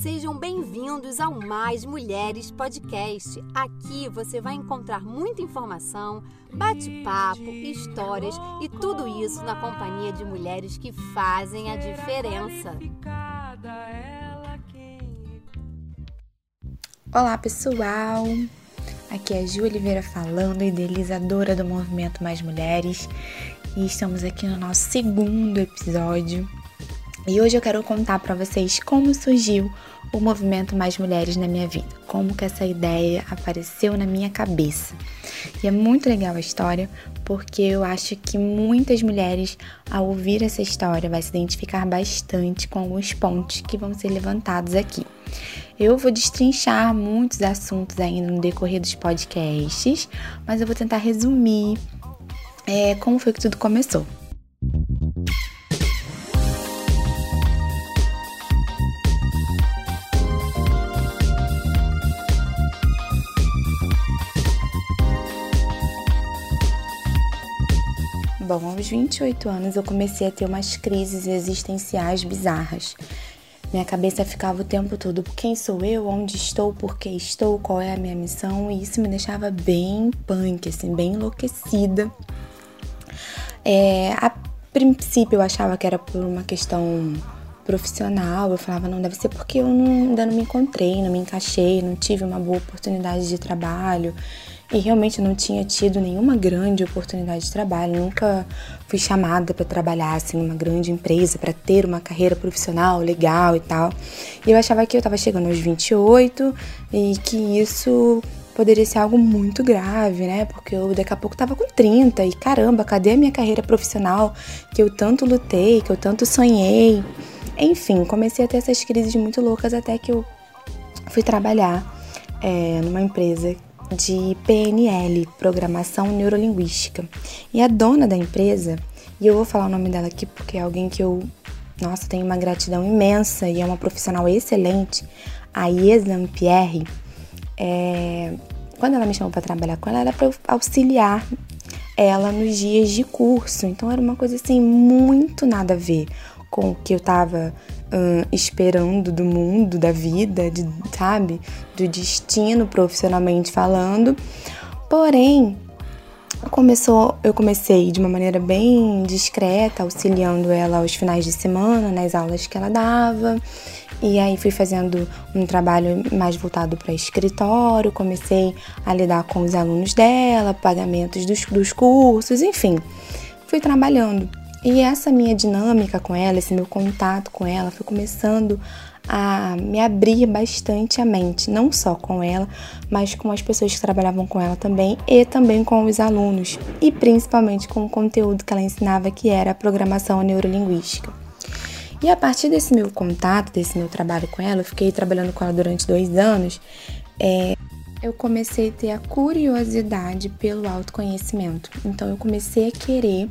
Sejam bem-vindos ao Mais Mulheres Podcast. Aqui você vai encontrar muita informação, bate-papo, histórias e tudo isso na companhia de mulheres que fazem a diferença. Olá, pessoal! Aqui é a Ju Oliveira falando, idealizadora do Movimento Mais Mulheres, e estamos aqui no nosso segundo episódio e hoje eu quero contar para vocês como surgiu o movimento Mais Mulheres na minha vida, como que essa ideia apareceu na minha cabeça. E é muito legal a história, porque eu acho que muitas mulheres, ao ouvir essa história, vai se identificar bastante com alguns pontos que vão ser levantados aqui. Eu vou destrinchar muitos assuntos ainda no decorrer dos podcasts, mas eu vou tentar resumir é, como foi que tudo começou. Aos 28 anos eu comecei a ter umas crises existenciais bizarras. Minha cabeça ficava o tempo todo: quem sou eu, onde estou, por que estou, qual é a minha missão, e isso me deixava bem punk, assim, bem enlouquecida. É, a princípio eu achava que era por uma questão profissional, eu falava, não, deve ser porque eu não, ainda não me encontrei, não me encaixei, não tive uma boa oportunidade de trabalho e realmente não tinha tido nenhuma grande oportunidade de trabalho, nunca fui chamada para trabalhar assim numa grande empresa, para ter uma carreira profissional legal e tal. E eu achava que eu estava chegando aos 28 e que isso poderia ser algo muito grave, né? Porque eu daqui a pouco tava com 30 e caramba, cadê a minha carreira profissional que eu tanto lutei, que eu tanto sonhei? Enfim, comecei a ter essas crises muito loucas até que eu fui trabalhar é, numa empresa de PNL, Programação Neurolinguística. E a dona da empresa, e eu vou falar o nome dela aqui porque é alguém que eu, nossa, tenho uma gratidão imensa e é uma profissional excelente, a Ieslan Pierre, é, quando ela me chamou para trabalhar com ela, era para auxiliar ela nos dias de curso. Então era uma coisa assim muito nada a ver com o que eu tava uh, esperando do mundo, da vida, de, sabe? Do destino profissionalmente falando. Porém, começou, eu comecei de uma maneira bem discreta, auxiliando ela aos finais de semana, nas aulas que ela dava. E aí fui fazendo um trabalho mais voltado para escritório, comecei a lidar com os alunos dela, pagamentos dos, dos cursos, enfim. Fui trabalhando. E essa minha dinâmica com ela, esse meu contato com ela, foi começando a me abrir bastante a mente, não só com ela, mas com as pessoas que trabalhavam com ela também e também com os alunos, e principalmente com o conteúdo que ela ensinava, que era a programação neurolinguística. E a partir desse meu contato, desse meu trabalho com ela, eu fiquei trabalhando com ela durante dois anos, é, eu comecei a ter a curiosidade pelo autoconhecimento. Então eu comecei a querer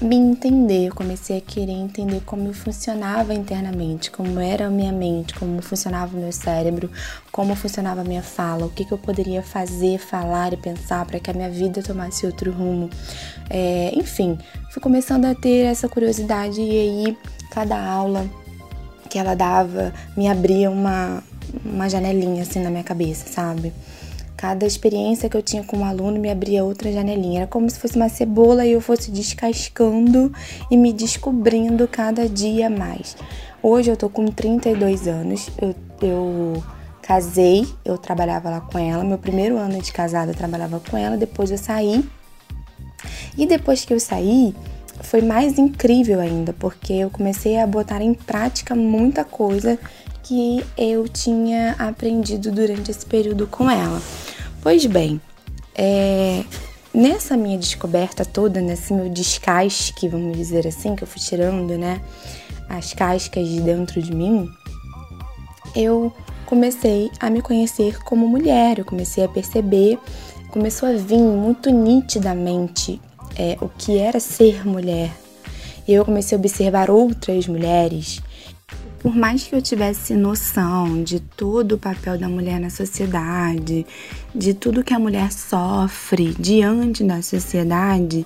me entender, eu comecei a querer entender como eu funcionava internamente, como era a minha mente, como funcionava o meu cérebro, como funcionava a minha fala, o que, que eu poderia fazer, falar e pensar para que a minha vida tomasse outro rumo. É, enfim, fui começando a ter essa curiosidade e aí cada aula que ela dava me abria uma, uma janelinha assim na minha cabeça, sabe? Cada experiência que eu tinha com um aluno me abria outra janelinha. Era como se fosse uma cebola e eu fosse descascando e me descobrindo cada dia mais. Hoje eu tô com 32 anos, eu, eu casei, eu trabalhava lá com ela. Meu primeiro ano de casada eu trabalhava com ela, depois eu saí. E depois que eu saí, foi mais incrível ainda, porque eu comecei a botar em prática muita coisa que eu tinha aprendido durante esse período com ela. Pois bem, é, nessa minha descoberta toda, nesse meu descasque, vamos dizer assim, que eu fui tirando, né, as cascas de dentro de mim, eu comecei a me conhecer como mulher, eu comecei a perceber, começou a vir muito nitidamente é, o que era ser mulher. E eu comecei a observar outras mulheres por mais que eu tivesse noção de todo o papel da mulher na sociedade, de tudo que a mulher sofre diante da sociedade,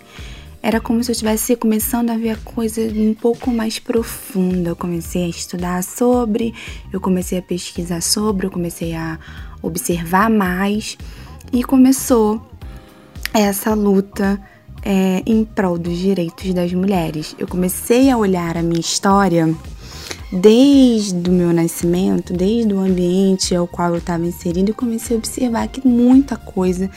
era como se eu estivesse começando a ver a coisa um pouco mais profunda. Eu comecei a estudar sobre, eu comecei a pesquisar sobre, eu comecei a observar mais e começou essa luta é, em prol dos direitos das mulheres. Eu comecei a olhar a minha história desde o meu nascimento, desde o ambiente ao qual eu estava inserindo, e comecei a observar que muita coisa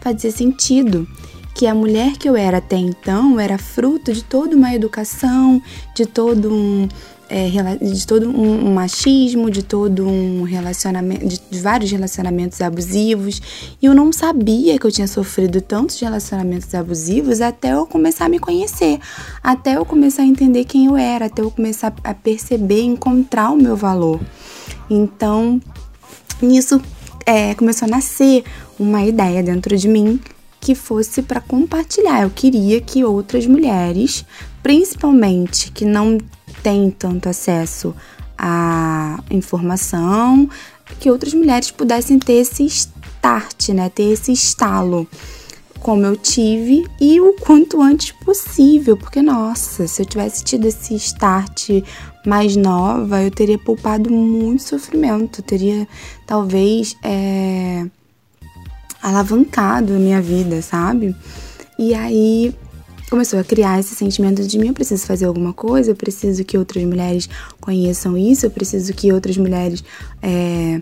fazia sentido. Que a mulher que eu era até então era fruto de toda uma educação, de todo um é, de todo um, machismo, de todo um relacionamento, de vários relacionamentos abusivos. E eu não sabia que eu tinha sofrido tantos relacionamentos abusivos até eu começar a me conhecer, até eu começar a entender quem eu era, até eu começar a perceber, encontrar o meu valor. Então, nisso é, começou a nascer uma ideia dentro de mim que fosse para compartilhar. Eu queria que outras mulheres, principalmente que não têm tanto acesso à informação, que outras mulheres pudessem ter esse start, né, ter esse estalo como eu tive e o quanto antes possível, porque nossa, se eu tivesse tido esse start mais nova, eu teria poupado muito sofrimento, teria talvez é, alavancado a minha vida, sabe? E aí começou a criar esse sentimento de mim, eu preciso fazer alguma coisa, eu preciso que outras mulheres conheçam isso, eu preciso que outras mulheres é,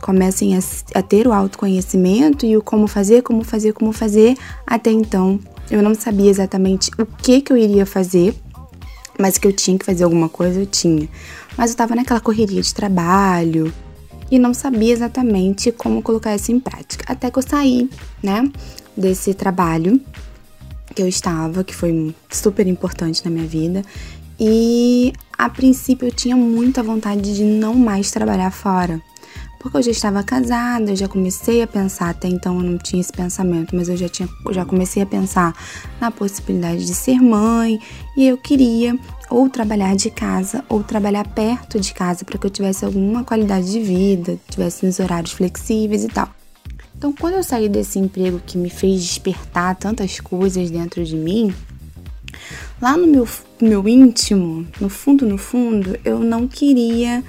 comecem a, a, ter o autoconhecimento e o como fazer, como fazer, como fazer. Até então, eu não sabia exatamente o que que eu iria fazer, mas que eu tinha que fazer alguma coisa, eu tinha. Mas eu tava naquela correria de trabalho, e não sabia exatamente como colocar isso em prática. Até que eu saí, né, desse trabalho que eu estava, que foi super importante na minha vida. E a princípio eu tinha muita vontade de não mais trabalhar fora porque eu já estava casada, eu já comecei a pensar, até então eu não tinha esse pensamento, mas eu já, tinha, eu já comecei a pensar na possibilidade de ser mãe e eu queria ou trabalhar de casa ou trabalhar perto de casa para que eu tivesse alguma qualidade de vida, tivesse nos horários flexíveis e tal. Então, quando eu saí desse emprego que me fez despertar tantas coisas dentro de mim, lá no meu, meu íntimo, no fundo, no fundo, eu não queria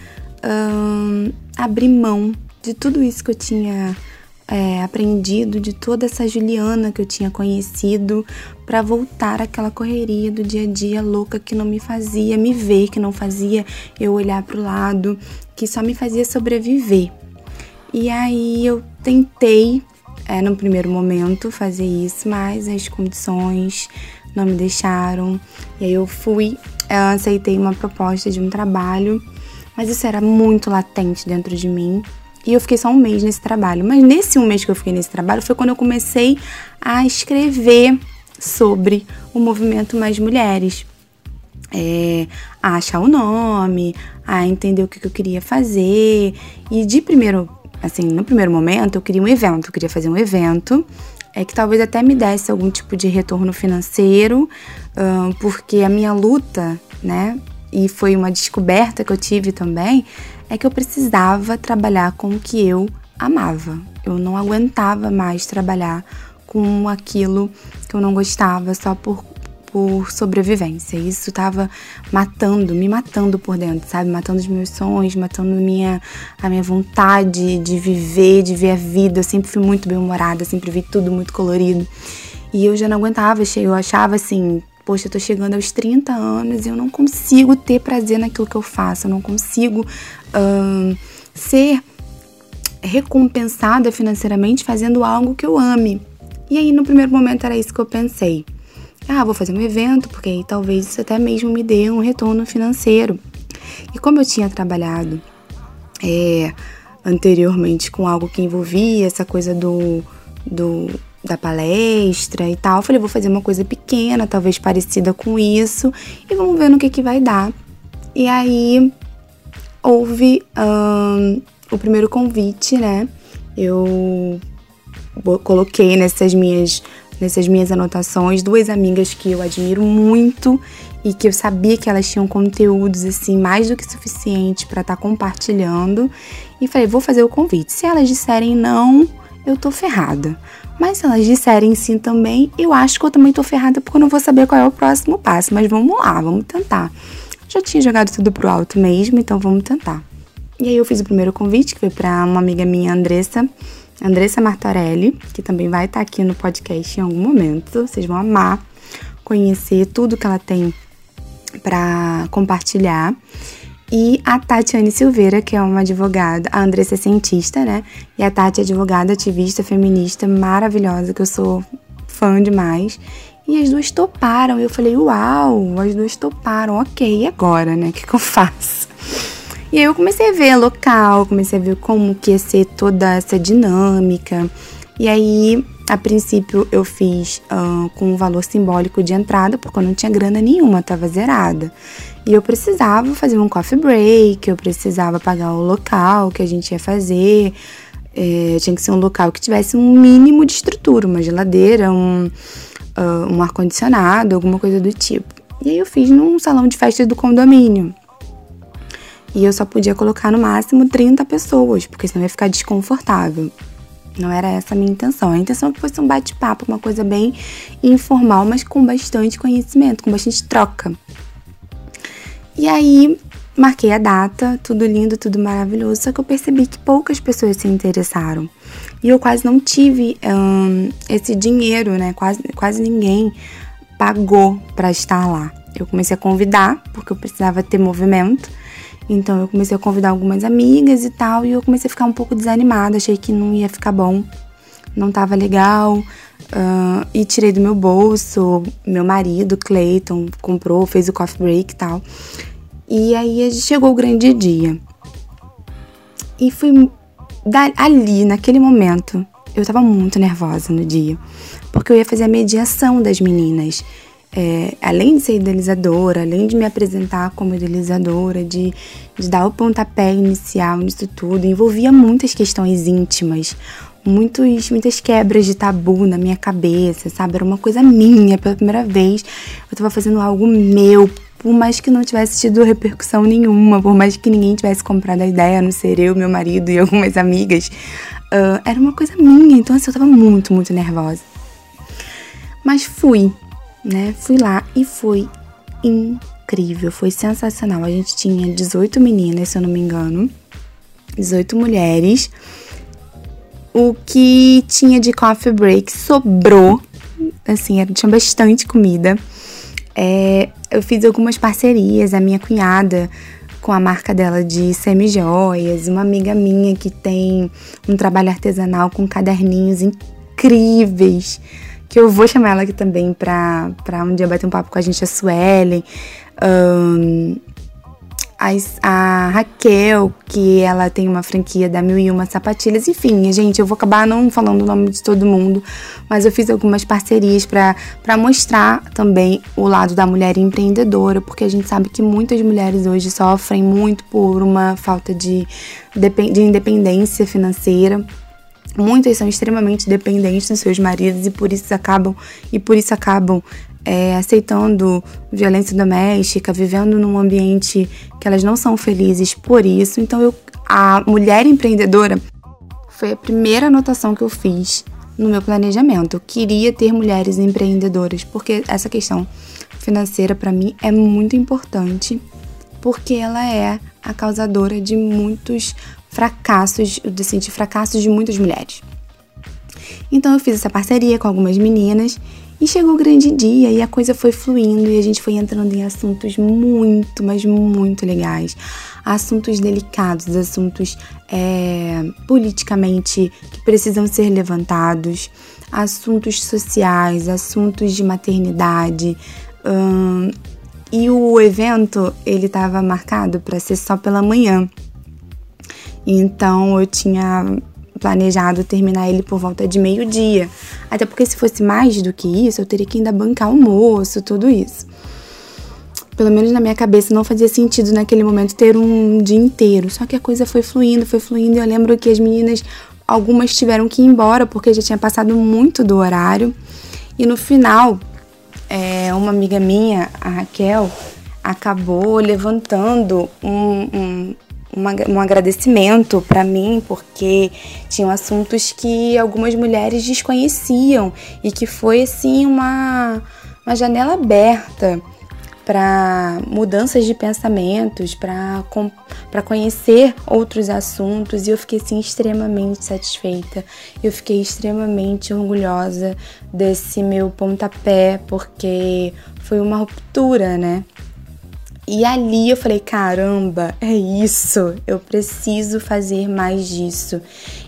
hum, abrir mão de tudo isso que eu tinha é, aprendido, de toda essa Juliana que eu tinha conhecido, para voltar àquela correria do dia a dia louca que não me fazia me ver, que não fazia eu olhar para o lado, que só me fazia sobreviver. E aí eu tentei, é, no primeiro momento, fazer isso, mas as condições não me deixaram. E aí eu fui, eu aceitei uma proposta de um trabalho mas isso era muito latente dentro de mim. E eu fiquei só um mês nesse trabalho. Mas nesse um mês que eu fiquei nesse trabalho foi quando eu comecei a escrever sobre o movimento Mais Mulheres. É, a achar o nome, a entender o que, que eu queria fazer. E de primeiro, assim, no primeiro momento, eu queria um evento, eu queria fazer um evento é que talvez até me desse algum tipo de retorno financeiro, porque a minha luta, né, e foi uma descoberta que eu tive também, é que eu precisava trabalhar com o que eu amava. Eu não aguentava mais trabalhar com aquilo que eu não gostava só por, por sobrevivência. Isso estava matando, me matando por dentro, sabe? Matando os meus sonhos, matando minha, a minha vontade de viver, de ver a vida. Eu sempre fui muito bem-humorada, sempre vi tudo muito colorido. E eu já não aguentava, eu achava assim, poxa, eu tô chegando aos 30 anos e eu não consigo ter prazer naquilo que eu faço, eu não consigo ser recompensada financeiramente fazendo algo que eu ame. E aí, no primeiro momento, era isso que eu pensei. Ah, vou fazer um evento, porque aí talvez isso até mesmo me dê um retorno financeiro. E como eu tinha trabalhado é, anteriormente com algo que envolvia essa coisa do, do da palestra e tal. Falei, vou fazer uma coisa pequena, talvez parecida com isso, e vamos ver no que, que vai dar. E aí houve o primeiro convite, né? Eu coloquei nessas minhas, nessas minhas anotações duas amigas que eu admiro muito e que eu sabia que elas tinham conteúdos assim mais do que suficiente para estar tá compartilhando e falei vou fazer o convite se elas disserem não eu tô ferrada. Mas se elas disserem sim também, eu acho que eu também tô ferrada porque eu não vou saber qual é o próximo passo. Mas vamos lá, vamos tentar. Já tinha jogado tudo pro alto mesmo, então vamos tentar. E aí eu fiz o primeiro convite, que foi para uma amiga minha, Andressa, Andressa Martorelli, que também vai estar aqui no podcast em algum momento. Vocês vão amar conhecer tudo que ela tem para compartilhar e a Tatiane Silveira, que é uma advogada, a Andressa é cientista, né? E a Tati é advogada, ativista, feminista, maravilhosa, que eu sou fã demais. E as duas toparam. Eu falei, uau, as duas toparam, ok, e agora, né? O que, que eu faço? E aí eu comecei a ver local, comecei a ver como que ia ser toda essa dinâmica. E aí, a princípio, eu fiz uh, com um valor simbólico de entrada, porque eu não tinha grana nenhuma, tava zerada. E eu precisava fazer um coffee break, eu precisava pagar o local que a gente ia fazer. É, tinha que ser um local que tivesse um mínimo de estrutura, uma geladeira, um, uh, um ar-condicionado, alguma coisa do tipo. E aí eu fiz num salão de festa do condomínio. E eu só podia colocar no máximo 30 pessoas, porque senão ia ficar desconfortável. Não era essa a minha intenção. A intenção é que fosse um bate-papo, uma coisa bem informal, mas com bastante conhecimento, com bastante troca. E aí marquei a data, tudo lindo, tudo maravilhoso, só que eu percebi que poucas pessoas se interessaram. E eu quase não tive um, esse dinheiro, né? Quase, quase ninguém pagou para estar lá. Eu comecei a convidar, porque eu precisava ter movimento. Então eu comecei a convidar algumas amigas e tal, e eu comecei a ficar um pouco desanimada, achei que não ia ficar bom, não tava legal. Uh, e tirei do meu bolso. Meu marido, Clayton, comprou, fez o coffee break e tal. E aí chegou o grande dia. E fui ali, naquele momento, eu tava muito nervosa no dia. Porque eu ia fazer a mediação das meninas. É, além de ser idealizadora, além de me apresentar como idealizadora, de, de dar o pontapé inicial nisso tudo, envolvia muitas questões íntimas, muitos, muitas quebras de tabu na minha cabeça, sabe? Era uma coisa minha, pela primeira vez. Eu tava fazendo algo meu, por mais que não tivesse tido repercussão nenhuma, por mais que ninguém tivesse comprado a ideia, a não ser eu, meu marido e algumas amigas. Uh, era uma coisa minha, então assim, eu tava muito, muito nervosa. Mas fui, né? Fui lá e foi incrível, foi sensacional. A gente tinha 18 meninas, se eu não me engano, 18 mulheres o que tinha de coffee break sobrou. Assim, tinha bastante comida. É, eu fiz algumas parcerias, a minha cunhada com a marca dela de semi-joias, uma amiga minha que tem um trabalho artesanal com caderninhos incríveis, que eu vou chamar ela aqui também pra, pra um dia bater um papo com a gente, a Suelen. Um, a, a, Raquel, que ela tem uma franquia da Mil e Uma Sapatilhas. Enfim, gente, eu vou acabar não falando o nome de todo mundo, mas eu fiz algumas parcerias para mostrar também o lado da mulher empreendedora, porque a gente sabe que muitas mulheres hoje sofrem muito por uma falta de, de independência financeira. Muitas são extremamente dependentes dos seus maridos e por isso acabam e por isso acabam é, aceitando violência doméstica, vivendo num ambiente que elas não são felizes por isso. Então, eu, a mulher empreendedora foi a primeira anotação que eu fiz no meu planejamento. Eu queria ter mulheres empreendedoras, porque essa questão financeira para mim é muito importante, porque ela é a causadora de muitos fracassos, assim, de fracassos de muitas mulheres. Então eu fiz essa parceria com algumas meninas e chegou o grande dia e a coisa foi fluindo e a gente foi entrando em assuntos muito, mas muito legais. Assuntos delicados, assuntos é, politicamente que precisam ser levantados, assuntos sociais, assuntos de maternidade. Hum, e o evento ele estava marcado para ser só pela manhã. Então eu tinha planejado terminar ele por volta de meio-dia. Até porque se fosse mais do que isso, eu teria que ainda bancar almoço, tudo isso. Pelo menos na minha cabeça não fazia sentido naquele momento ter um dia inteiro. Só que a coisa foi fluindo, foi fluindo. E eu lembro que as meninas, algumas tiveram que ir embora porque já tinha passado muito do horário. E no final, é, uma amiga minha, a Raquel, acabou levantando um, um, uma, um agradecimento para mim, porque tinham assuntos que algumas mulheres desconheciam e que foi assim uma, uma janela aberta para mudanças de pensamentos, para conhecer outros assuntos e eu fiquei assim extremamente satisfeita. Eu fiquei extremamente orgulhosa desse meu pontapé, porque foi uma ruptura, né? E ali eu falei: caramba, é isso, eu preciso fazer mais disso.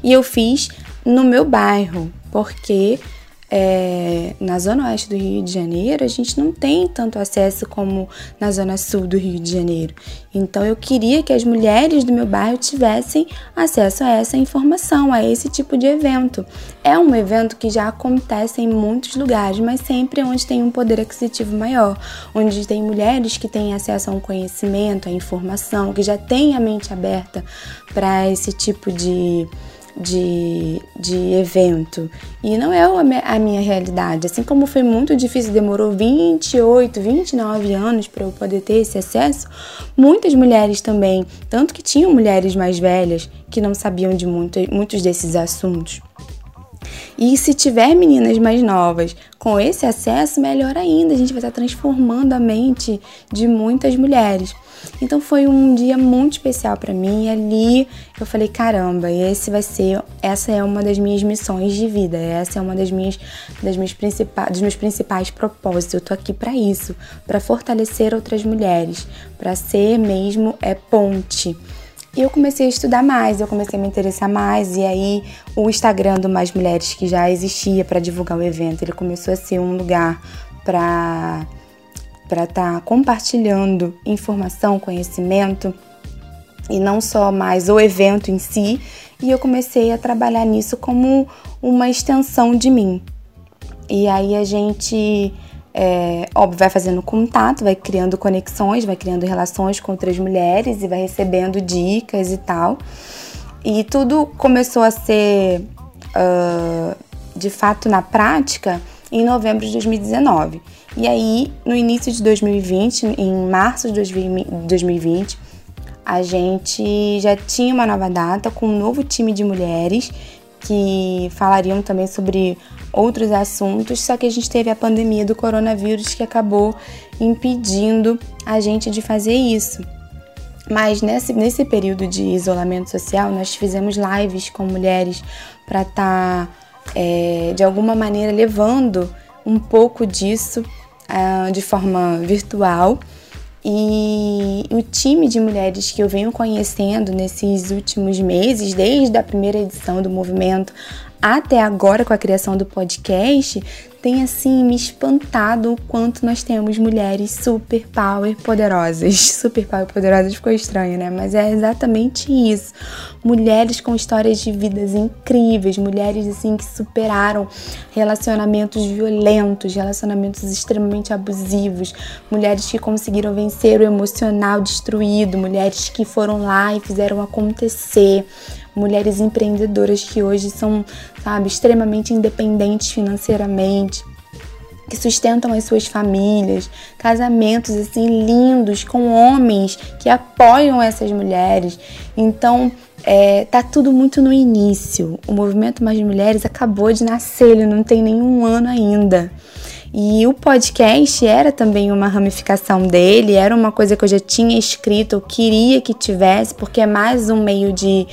E eu fiz no meu bairro, porque é, na zona oeste do Rio de Janeiro, a gente não tem tanto acesso como na zona sul do Rio de Janeiro. Então eu queria que as mulheres do meu bairro tivessem acesso a essa informação, a esse tipo de evento. É um evento que já acontece em muitos lugares, mas sempre onde tem um poder aquisitivo maior, onde tem mulheres que têm acesso a um conhecimento, a informação, que já têm a mente aberta para esse tipo de de, de evento. E não é a minha realidade. Assim como foi muito difícil, demorou 28, 29 anos para eu poder ter esse acesso, muitas mulheres também, tanto que tinham mulheres mais velhas que não sabiam de muito, muitos desses assuntos. E se tiver meninas mais novas com esse acesso, melhor ainda, a gente vai estar transformando a mente de muitas mulheres. Então foi um dia muito especial para mim. E ali eu falei, caramba, esse vai ser, essa é uma das minhas missões de vida. Essa é uma das minhas, das minhas principais, dos meus principais propósitos. Eu tô aqui para isso, para fortalecer outras mulheres, para ser mesmo é ponte. E eu comecei a estudar mais, eu comecei a me interessar mais, e aí o Instagram do Mais Mulheres, que já existia para divulgar o evento, ele começou a ser um lugar para para estar tá compartilhando informação, conhecimento e não só mais o evento em si. E eu comecei a trabalhar nisso como uma extensão de mim. E aí a gente, é, óbvio, vai fazendo contato, vai criando conexões, vai criando relações com outras mulheres e vai recebendo dicas e tal. E tudo começou a ser uh, de fato na prática em novembro de 2019. E aí, no início de 2020, em março de 2020, a gente já tinha uma nova data com um novo time de mulheres que falariam também sobre outros assuntos, só que a gente teve a pandemia do coronavírus que acabou impedindo a gente de fazer isso. Mas nesse, nesse período de isolamento social, nós fizemos lives com mulheres para estar, tá, é, de alguma maneira, levando um pouco disso uh, de forma virtual. E o time de mulheres que eu venho conhecendo nesses últimos meses, desde a primeira edição do movimento até agora com a criação do podcast, tem assim me espantado o quanto nós temos mulheres super power poderosas. Super power poderosas ficou estranho, né? Mas é exatamente isso. Mulheres com histórias de vidas incríveis, mulheres assim que superaram relacionamentos violentos, relacionamentos extremamente abusivos, mulheres que conseguiram vencer o emocional destruído, mulheres que foram lá e fizeram acontecer mulheres empreendedoras que hoje são, sabe, extremamente independentes financeiramente, que sustentam as suas famílias, casamentos assim lindos com homens que apoiam essas mulheres. Então, é, tá tudo muito no início. O movimento Mais Mulheres acabou de nascer, ele não tem nenhum ano ainda. E o podcast era também uma ramificação dele, era uma coisa que eu já tinha escrito, eu queria que tivesse, porque é mais um meio de,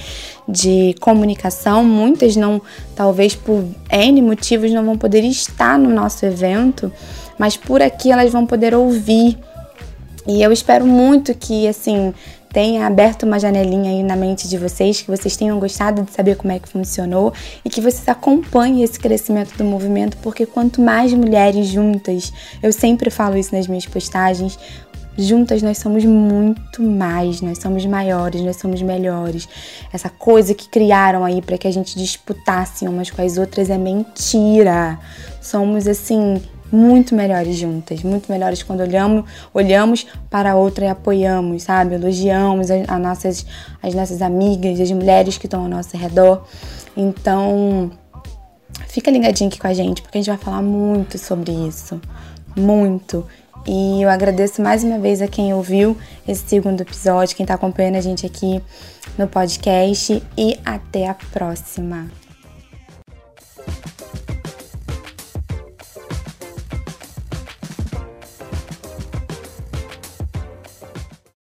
de comunicação. Muitas não, talvez por N motivos, não vão poder estar no nosso evento, mas por aqui elas vão poder ouvir. E eu espero muito que, assim, tenha aberto uma janelinha aí na mente de vocês, que vocês tenham gostado de saber como é que funcionou e que vocês acompanhem esse crescimento do movimento, porque quanto mais mulheres juntas, eu sempre falo isso nas minhas postagens, Juntas nós somos muito mais, nós somos maiores, nós somos melhores. Essa coisa que criaram aí para que a gente disputasse umas com as outras é mentira. Somos assim muito melhores juntas, muito melhores quando olhamos, olhamos para a outra e apoiamos, sabe? Elogiamos as, as nossas, as nossas amigas, as mulheres que estão ao nosso redor. Então, fica ligadinho aqui com a gente, porque a gente vai falar muito sobre isso. Muito. E eu agradeço mais uma vez a quem ouviu esse segundo episódio, quem está acompanhando a gente aqui no podcast. E até a próxima!